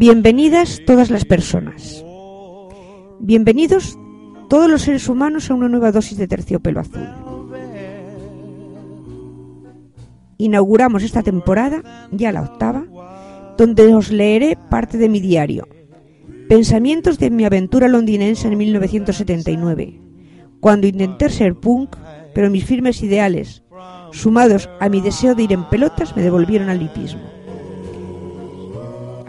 Bienvenidas todas las personas. Bienvenidos todos los seres humanos a una nueva dosis de terciopelo azul. Inauguramos esta temporada, ya la octava, donde os leeré parte de mi diario. Pensamientos de mi aventura londinense en 1979, cuando intenté ser punk, pero mis firmes ideales, sumados a mi deseo de ir en pelotas, me devolvieron al hipismo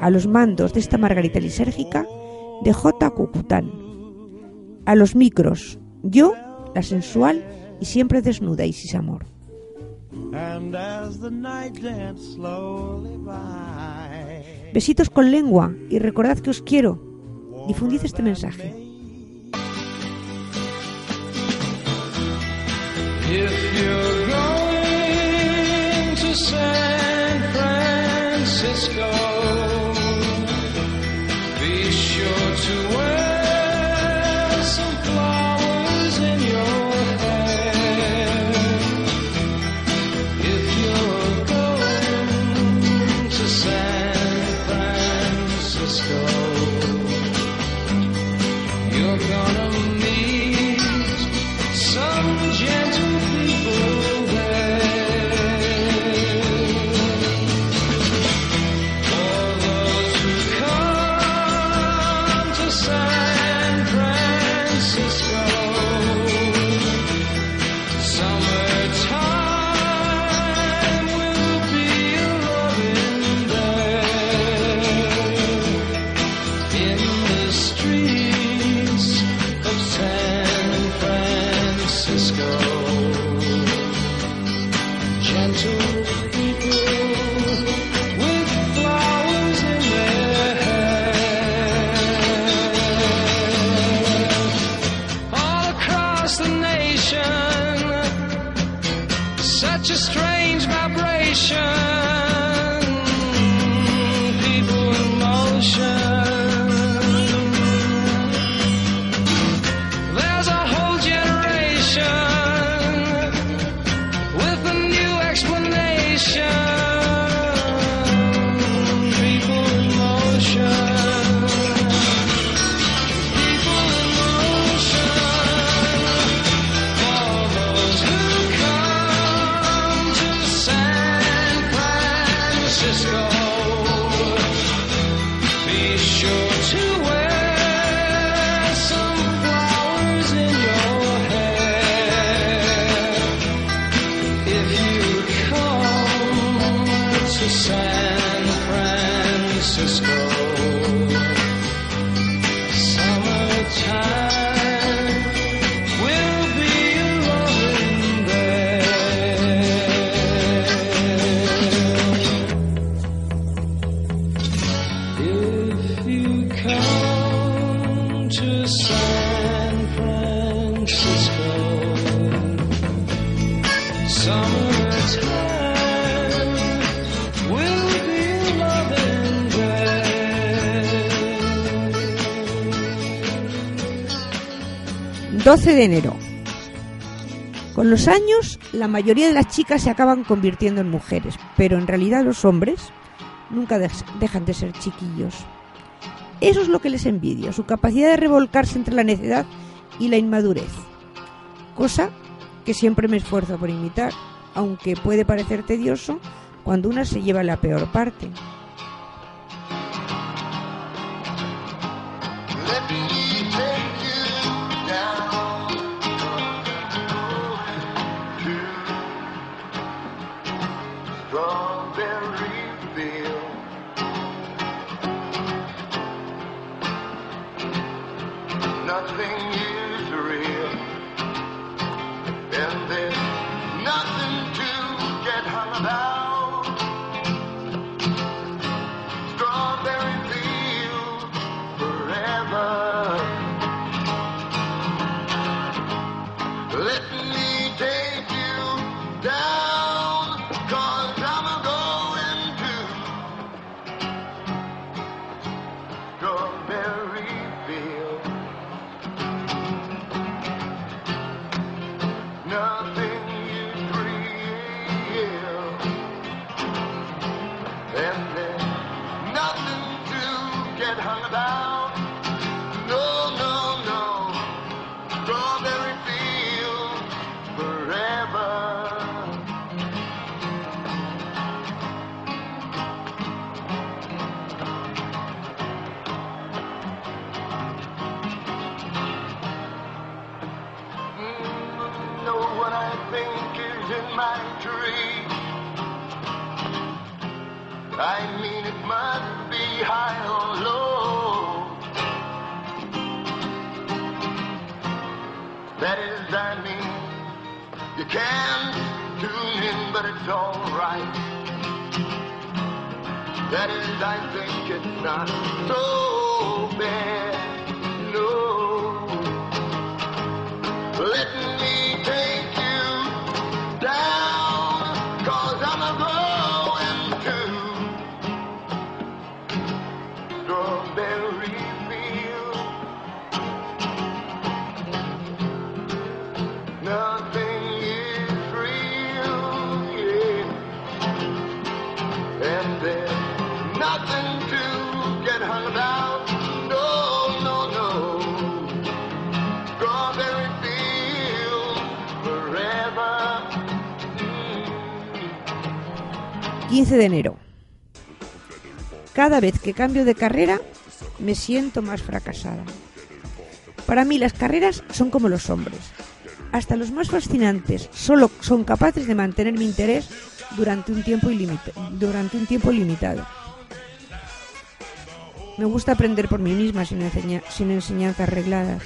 a los mandos de esta margarita lisérgica de J. Cucután. A los micros, yo, la sensual y siempre desnuda Isis Amor. Besitos con lengua y recordad que os quiero. Difundid este mensaje. ...12 de enero... Con los años, la mayoría de las chicas se acaban convirtiendo en mujeres, pero en realidad los hombres nunca dejan de ser chiquillos. Eso es lo que les envidio, su capacidad de revolcarse entre la necedad y la inmadurez. Cosa que siempre me esfuerzo por imitar, aunque puede parecer tedioso cuando una se lleva la peor parte. Hung about. Can tune in, but it's alright. That is, I think it's not so bad, no. Let 15 de enero. Cada vez que cambio de carrera me siento más fracasada. Para mí las carreras son como los hombres. Hasta los más fascinantes solo son capaces de mantener mi interés durante un tiempo, ilimita-. Me gusta aprender por mí misma sin, sin enseñanzas arregladas.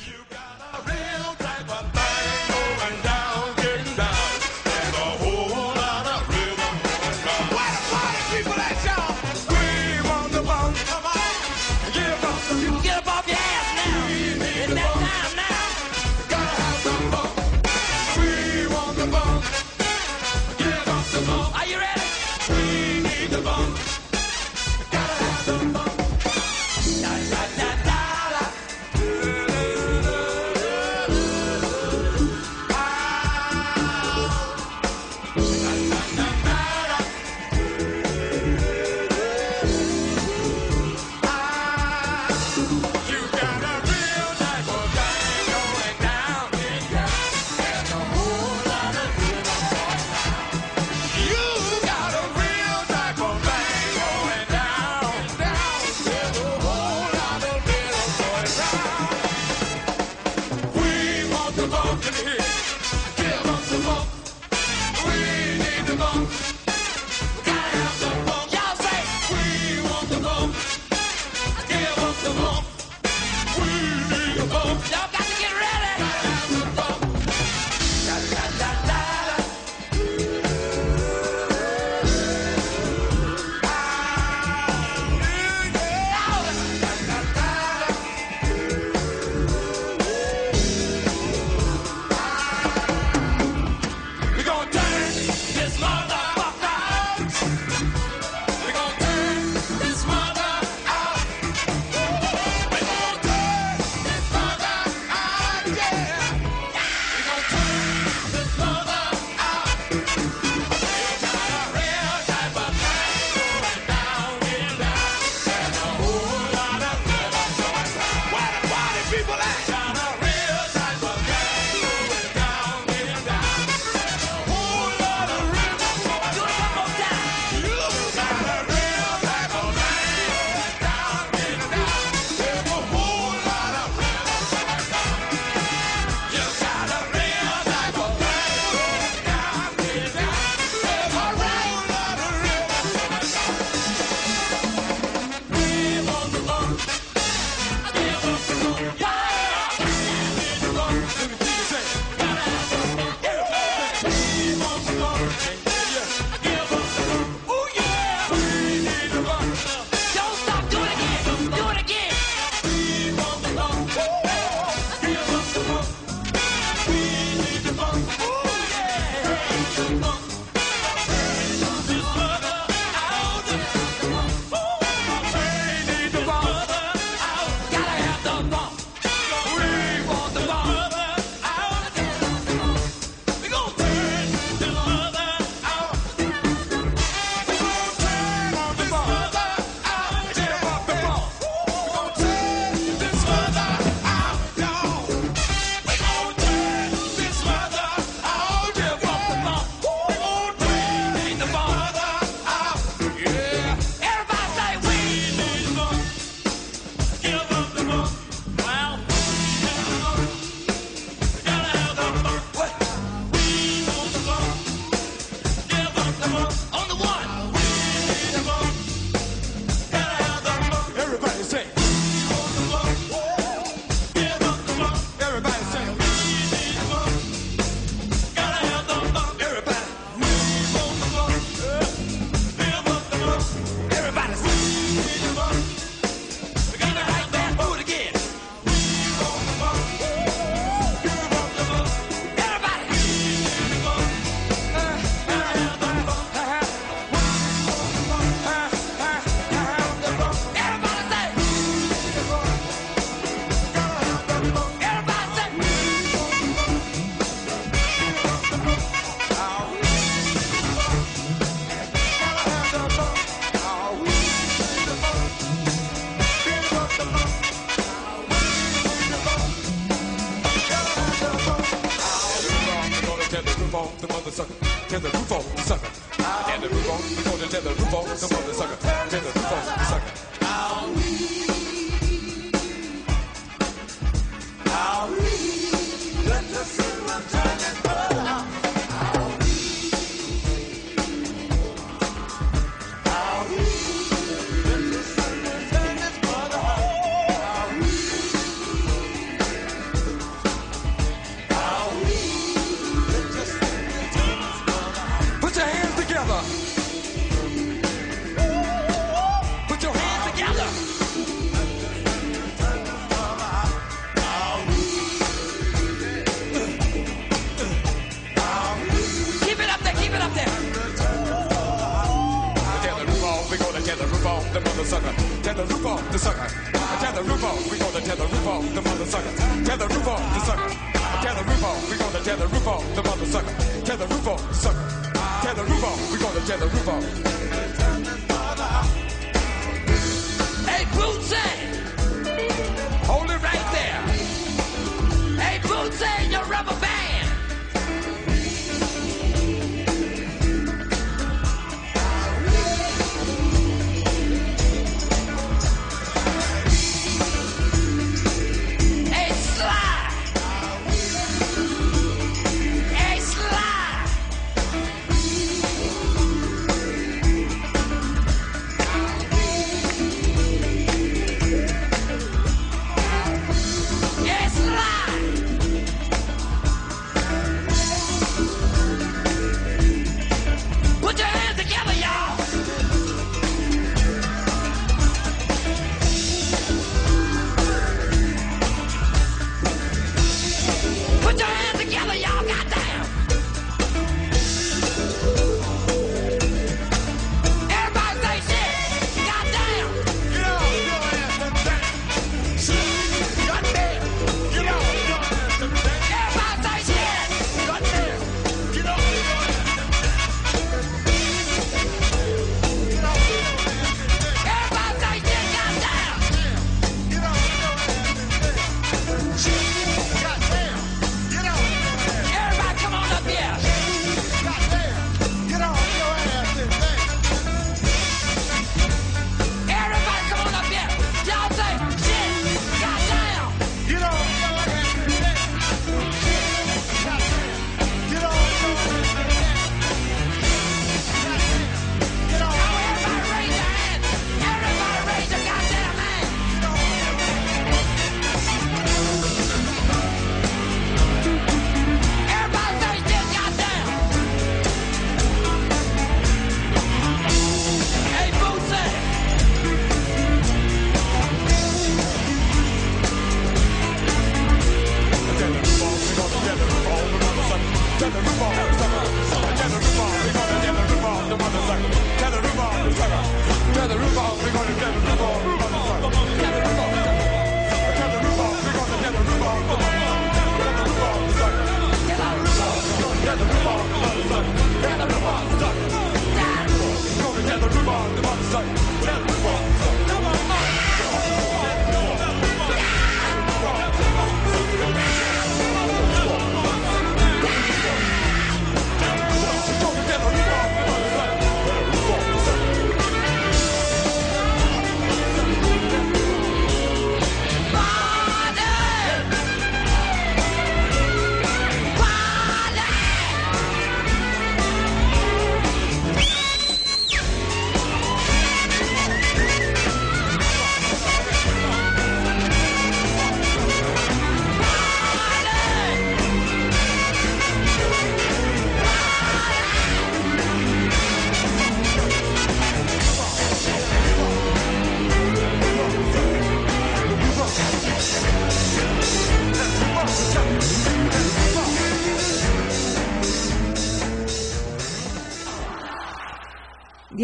Chocolate!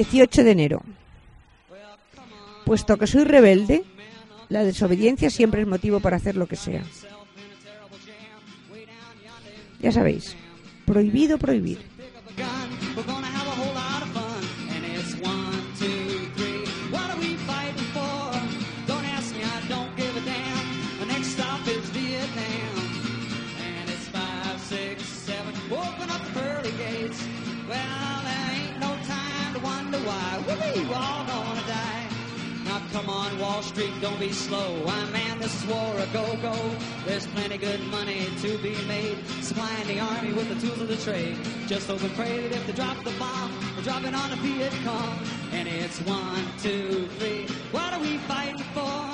18 de enero. Puesto que soy rebelde, la desobediencia siempre es motivo para hacer lo que sea. Ya sabéis, prohibido prohibir. Wall Street, don't be slow. Why, man, this is war a go-go. There's plenty good money to be made. Supplying the army with the tools of the trade. Just hope and pray that if they drop the bomb, they're dropping on a Viet Cong. And it's one, two, three. What are we fighting for?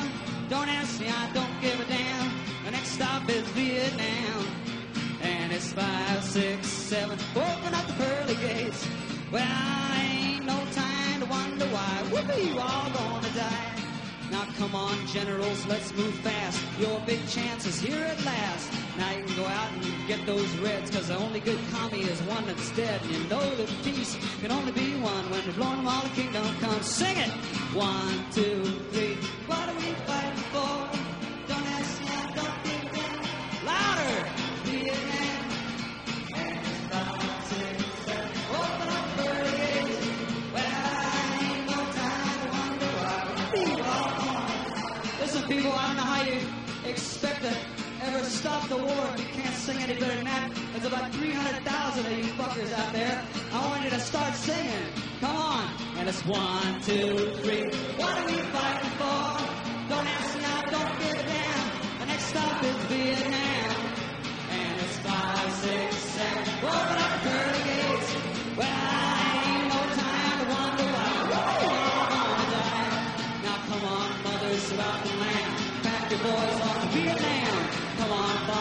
Don't ask me, I don't give a damn. The next stop is Vietnam. And it's five, six, seven. Open up the pearly gates. Well, I ain't no Whoopee, you all gonna die. Now come on, generals, let's move fast. Your big chance is here at last. Now you can go out and get those reds, cause the only good commie is one that's dead. And you know that peace can only be one when the blowing all the kingdom comes. Sing it! One, two, three. What are we stop the war if you can't sing any better than that. There's about 300,000 of you fuckers out there. I want you to start singing. Come on. And it's one, two, three. What are we fighting for? Don't ask I don't give a damn. The next stop is Vietnam. And it's five, six, seven. Open up the gates. Well, I ain't no time to wonder why. We're all gonna die. Now come on, mothers throughout the land. Pack your boys off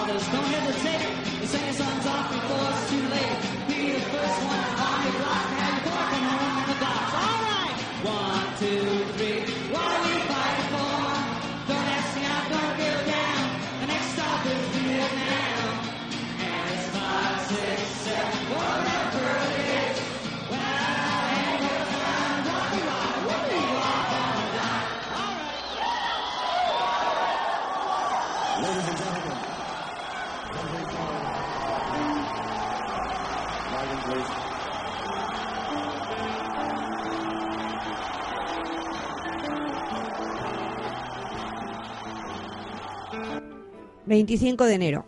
cordas não 25 de enero.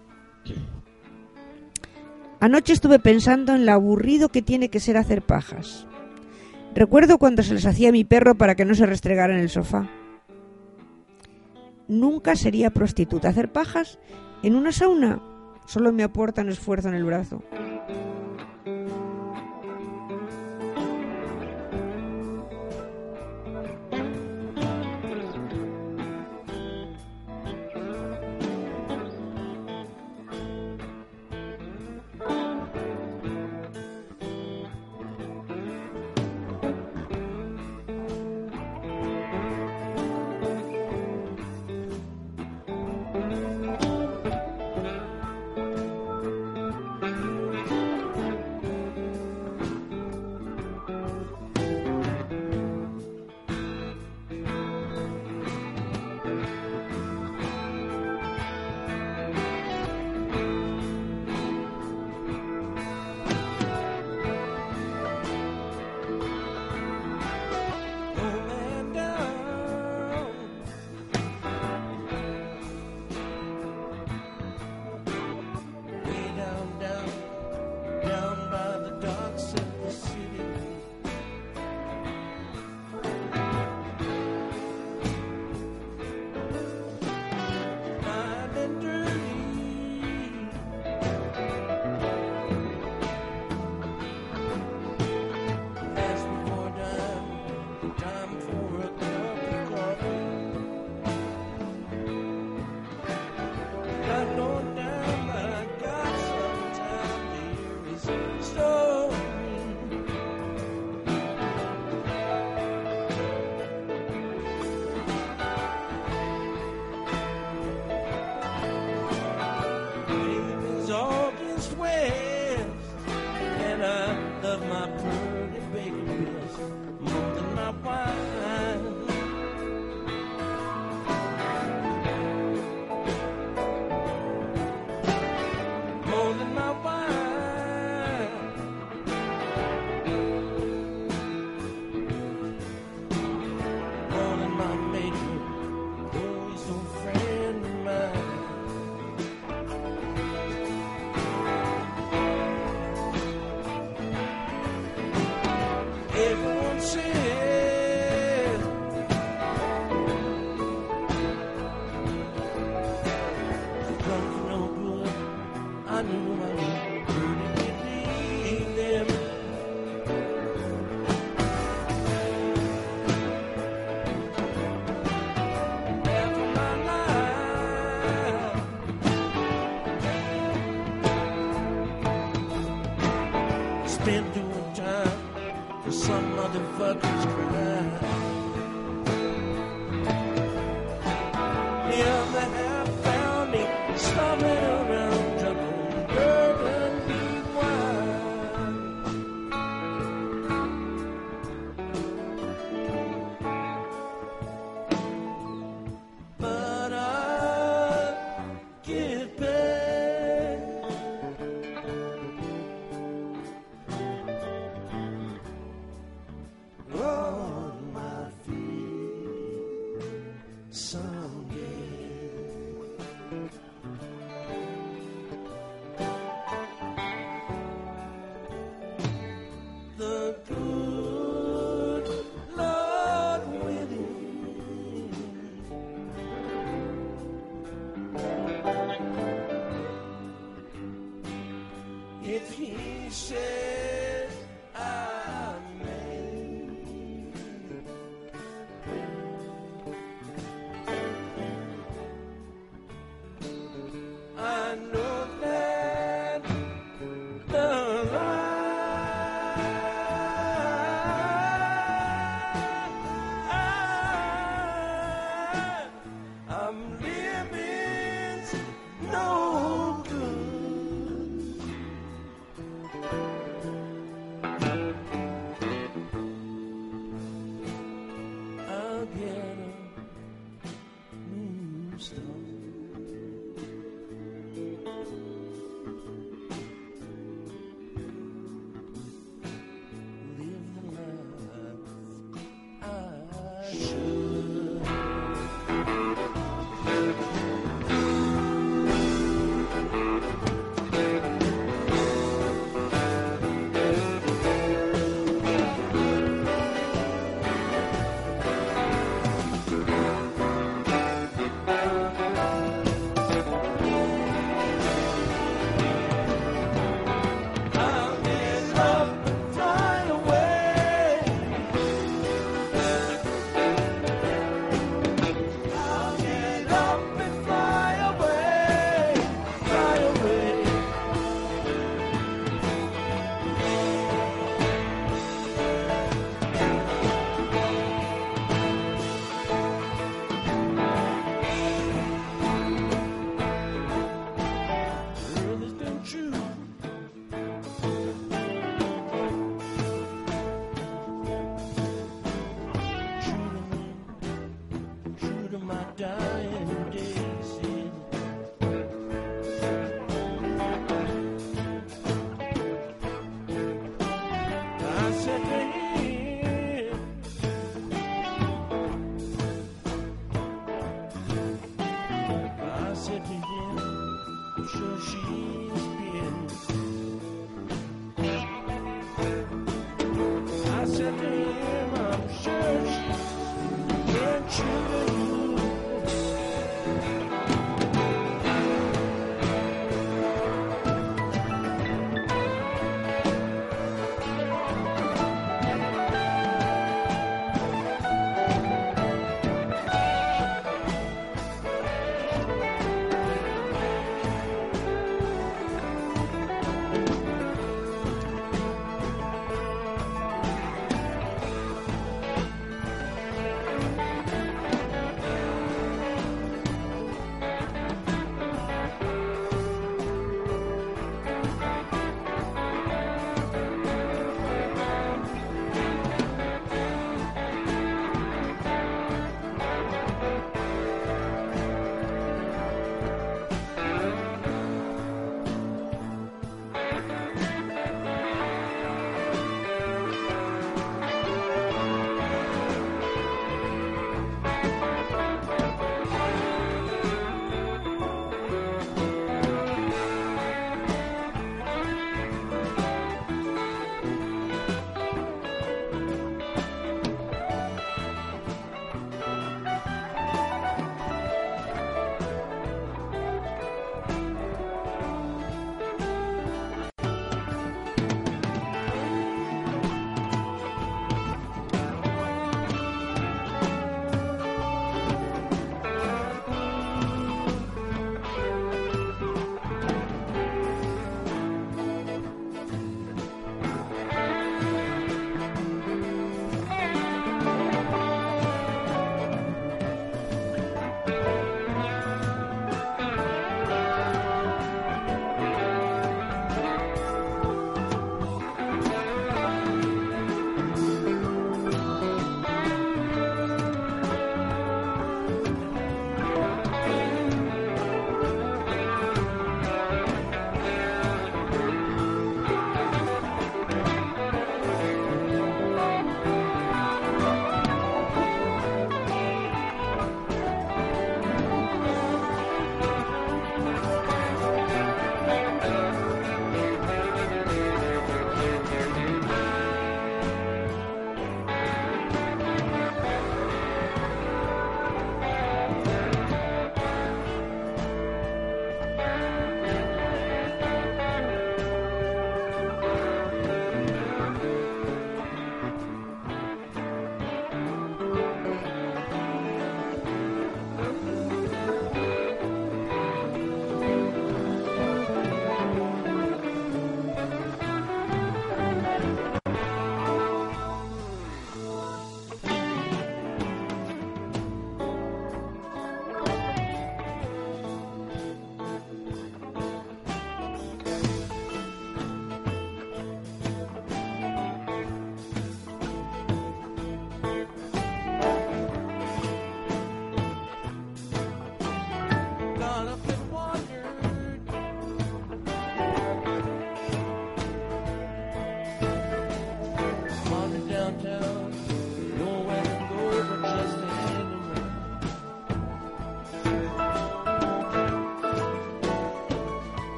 Anoche estuve pensando en lo aburrido que tiene que ser hacer pajas. Recuerdo cuando se les hacía a mi perro para que no se restregara en el sofá. Nunca sería prostituta. Hacer pajas en una sauna solo me aportan esfuerzo en el brazo.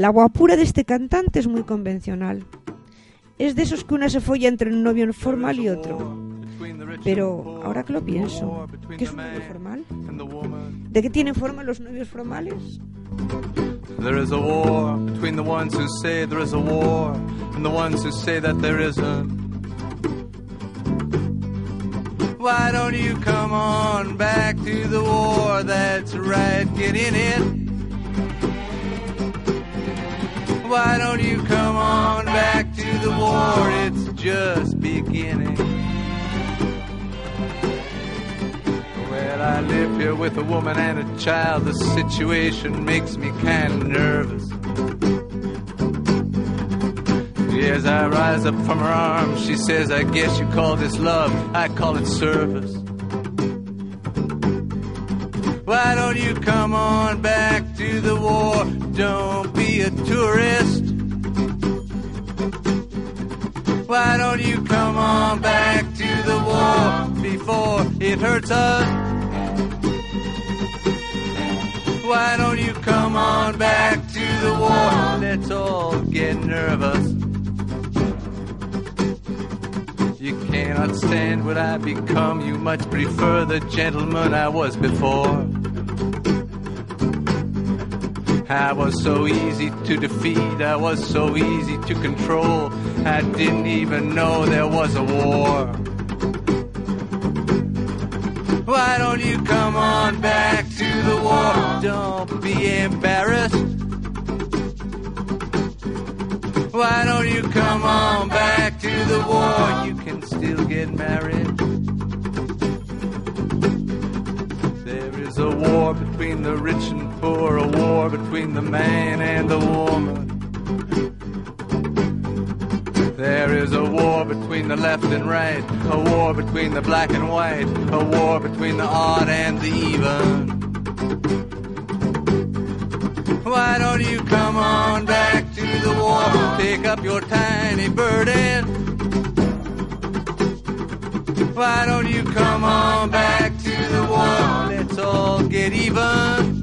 La guapura de este cantante es muy convencional. Es de esos que una se folla entre un novio formal y otro. Pero ahora que lo pienso, ¿qué es un novio formal? ¿De qué tienen forma los novios formales? There is a war between the ones who say there is a war and the ones who say that there isn't. Why don't you come on back to the war? That's right, get in it. Why don't you come on back to the war? It's just beginning. Well, I live here with a woman and a child. The situation makes me kind of nervous. As I rise up from her arms, she says, I guess you call this love, I call it service. Why don't you come on back to the war? Don't tourist. Why don't you come on back to the war before it hurts us? Why don't you come on back to the war? Let's all get nervous. You cannot stand what I become. You much prefer the gentleman I was before. I was so easy to defeat. I was so easy to control. I didn't even know there was a war. Why don't you come on back to the war? Don't be embarrassed. Why don't you come on back to the war? You can still get married. Between the rich and poor, a war between the man and the woman. There is a war between the left and right, a war between the black and white, a war between the odd and the even. Why don't you come on back to the war? Take up your tiny burden. Why don't you come on back to the war? All get even.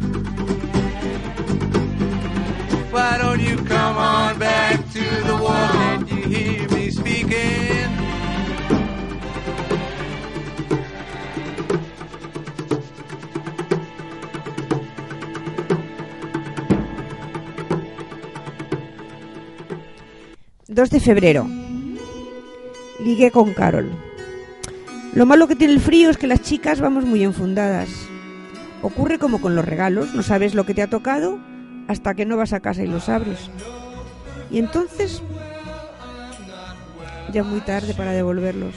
Why don't you come on back to the war? Can you hear me speaking? ...2 de febrero. Ligué con Carol. Lo malo que tiene el frío es que las chicas vamos muy enfundadas. Ocurre como con los regalos, no sabes lo que te ha tocado hasta que no vas a casa y los abres. Y entonces ya muy tarde para devolverlos.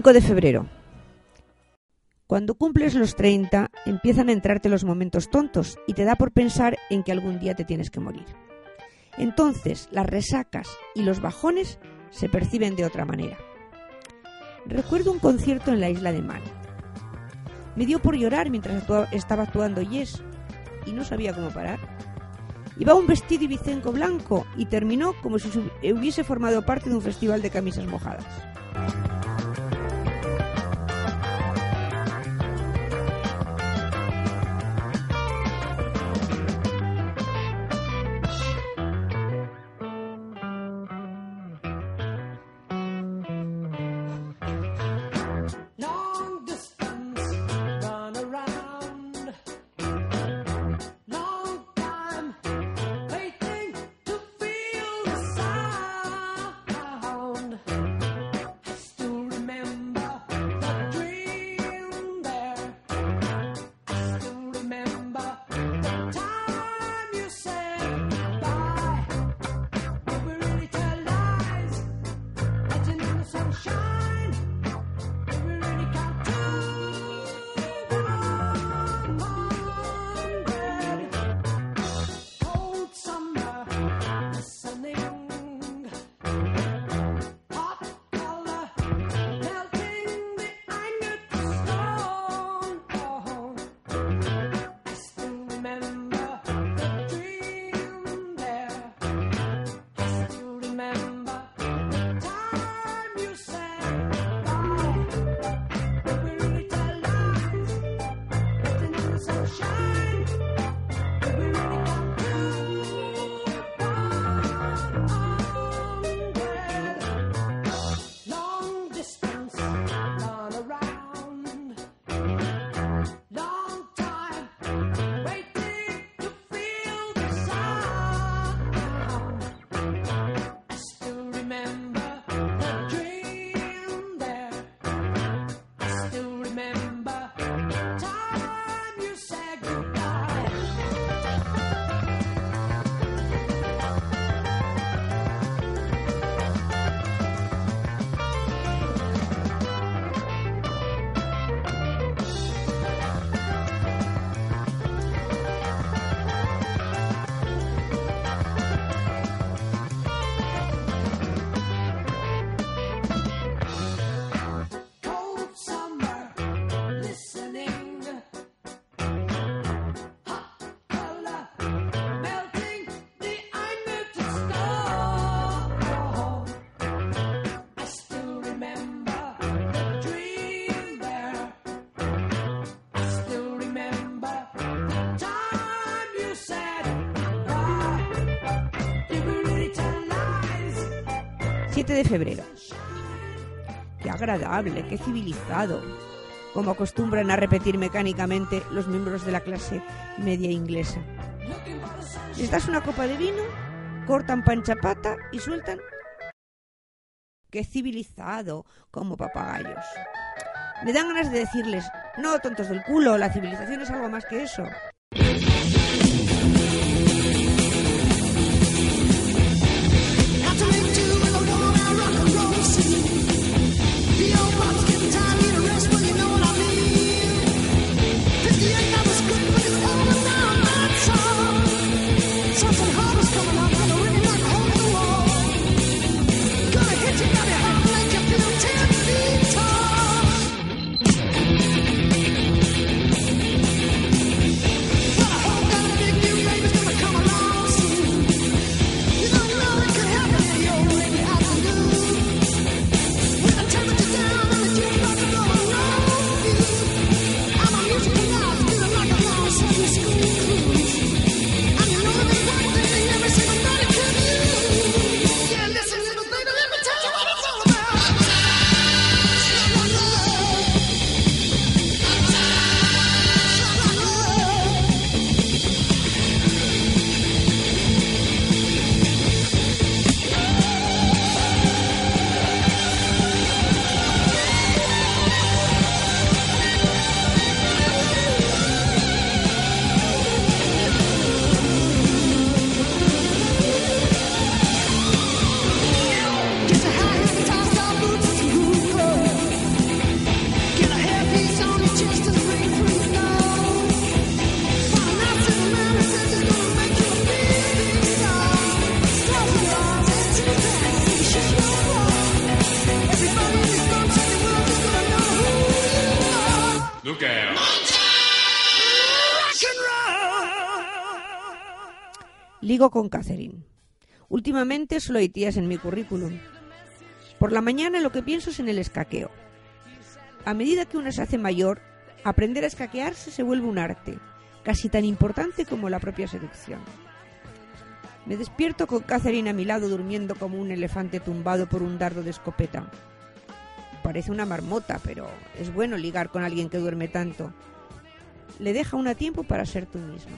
5 de febrero. Cuando cumples los 30, empiezan a entrarte los momentos tontos y te da por pensar en que algún día te tienes que morir. Entonces, las resacas y los bajones se perciben de otra manera. Recuerdo un concierto en la isla de Man. Me dio por llorar mientras estaba actuando Yes y no sabía cómo parar. Iba un vestido ibicenco blanco y terminó como si hubiese formado parte de un festival de camisas mojadas. De febrero. Qué agradable, qué civilizado. Como acostumbran a repetir mecánicamente los miembros de la clase media inglesa. Les das una copa de vino, cortan panchapata y sueltan. Qué civilizado, como papagayos. Me dan ganas de decirles, no, tontos del culo, la civilización es algo más que eso. Con Catherine. Últimamente solo hay tías en mi currículum. Por la mañana lo que pienso es en el escaqueo. A medida que uno se hace mayor, aprender a escaquearse se vuelve un arte, casi tan importante como la propia seducción. Me despierto con Catherine a mi lado durmiendo como un elefante tumbado por un dardo de escopeta. Parece una marmota, pero es bueno ligar con alguien que duerme tanto. Le deja un a tiempo para ser tú mismo.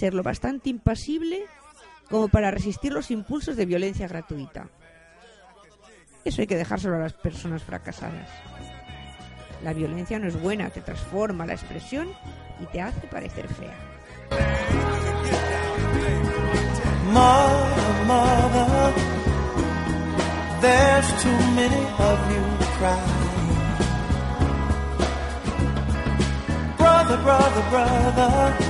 Ser lo bastante impasible como para resistir los impulsos de violencia gratuita. Eso hay que dejárselo a las personas fracasadas. La violencia no es buena, te transforma la expresión y te hace parecer fea. Brother, brother, brother,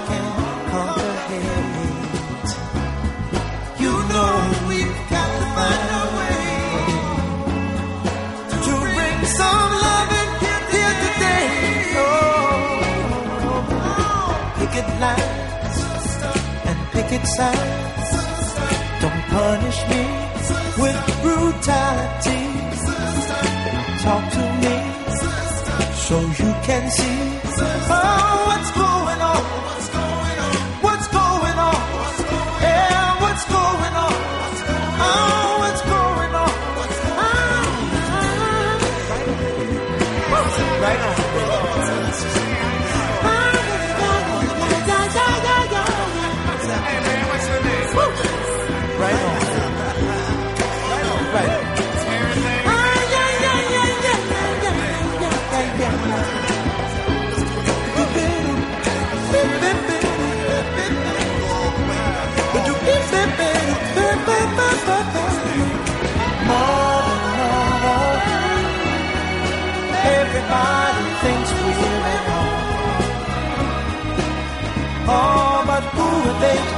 Don't punish me with brutality. talk to me so you can see. Oh,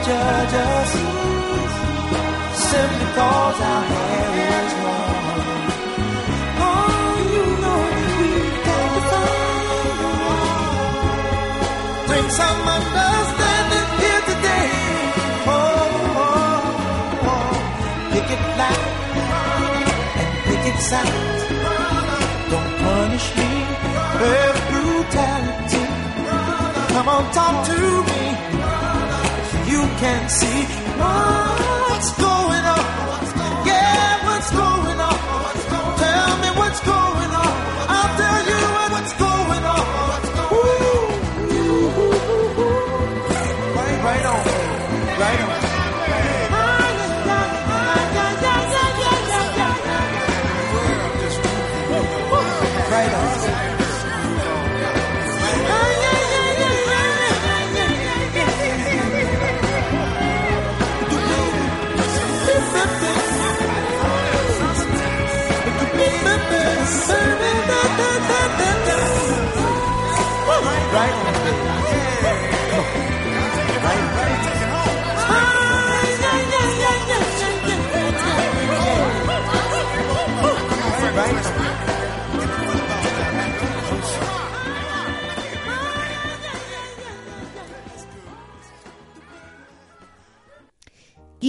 judge us? Simply cause our hair is long. Oh, you know we can't find Bring some understanding here today. Oh, oh, oh. Pick it loud and pick it sound. Don't punish me with brutality. Come on, talk to me. So you can see what's going on. Yeah, what's going on?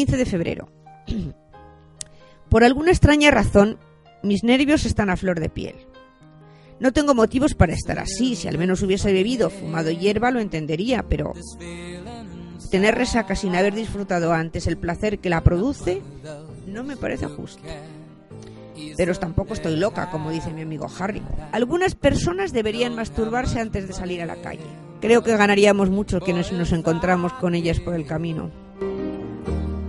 15 de febrero. Por alguna extraña razón, mis nervios están a flor de piel. No tengo motivos para estar así. Si al menos hubiese bebido, fumado hierba, lo entendería, pero tener resaca sin haber disfrutado antes el placer que la produce no me parece justo. Pero tampoco estoy loca, como dice mi amigo Harry. Algunas personas deberían masturbarse antes de salir a la calle. Creo que ganaríamos mucho quienes nos encontramos con ellas por el camino.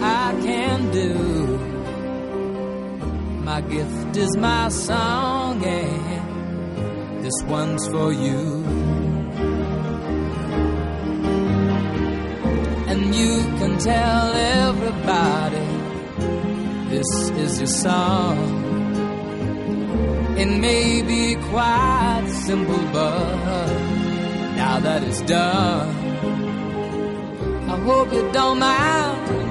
I can do. My gift is my song, and this one's for you. And you can tell everybody this is your song. It may be quite simple, but now that it's done, I hope you don't mind.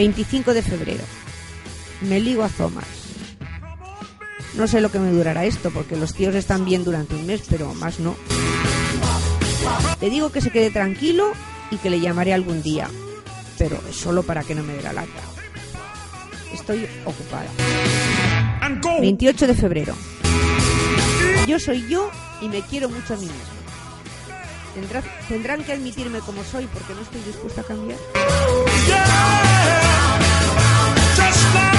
25 de febrero. Me ligo a Zomas. No sé lo que me durará esto, porque los tíos están bien durante un mes, pero más no. Le digo que se quede tranquilo y que le llamaré algún día, pero es solo para que no me dé la lata. Estoy ocupada. 28 de febrero. Yo soy yo y me quiero mucho a mí misma. Tendrá- tendrán que admitirme como soy porque no estoy dispuesta a cambiar. Just like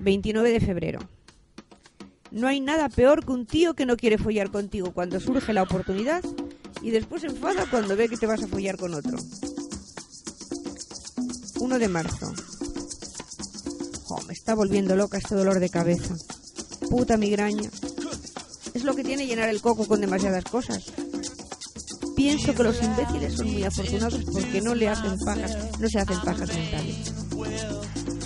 29 de febrero. No hay nada peor que un tío que no quiere follar contigo cuando surge la oportunidad y después se enfada cuando ve que te vas a follar con otro. 1 de marzo. Jo, me está volviendo loca este dolor de cabeza. Puta migraña. Es lo que tiene llenar el coco con demasiadas cosas. Pienso que los imbéciles son muy afortunados porque no le hacen pajas, no se hacen pajas mentales.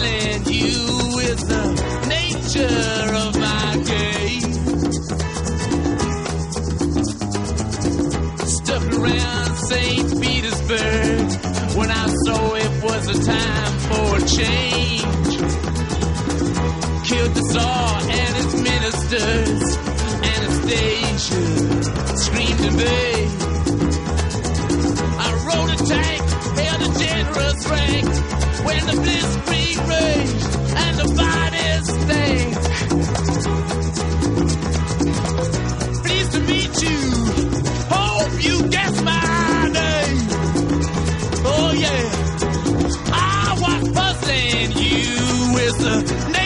dazzling you with the nature of my gaze. Stuck around St. Petersburg when I saw it was a time for a change. Killed the Tsar and its ministers. Anastasia screamed in vain. I rode a tank, held a generous rank when the blitzkrieg raged and the bodies stank. Pleased to meet you. Hope you guess my name. Oh yeah. I was puzzling you with the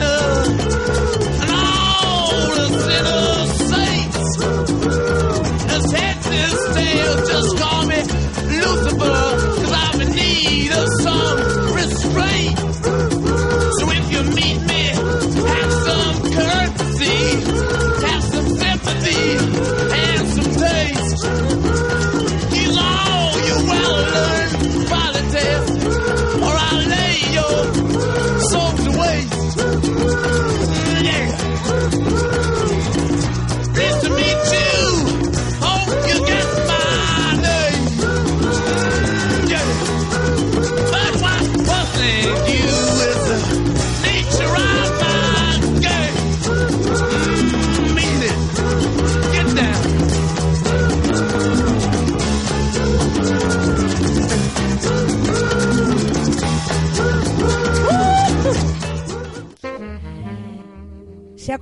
a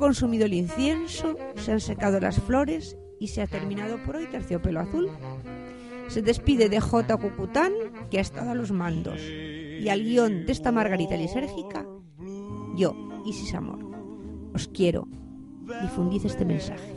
consumido el incienso, se han secado las flores y se ha terminado por hoy Terciopelo Azul. Se despide de J. Cucután, que ha estado a los mandos, y al guion de esta Margarita lisérgica, yo, Isis Amor. Os quiero. Difundid este mensaje.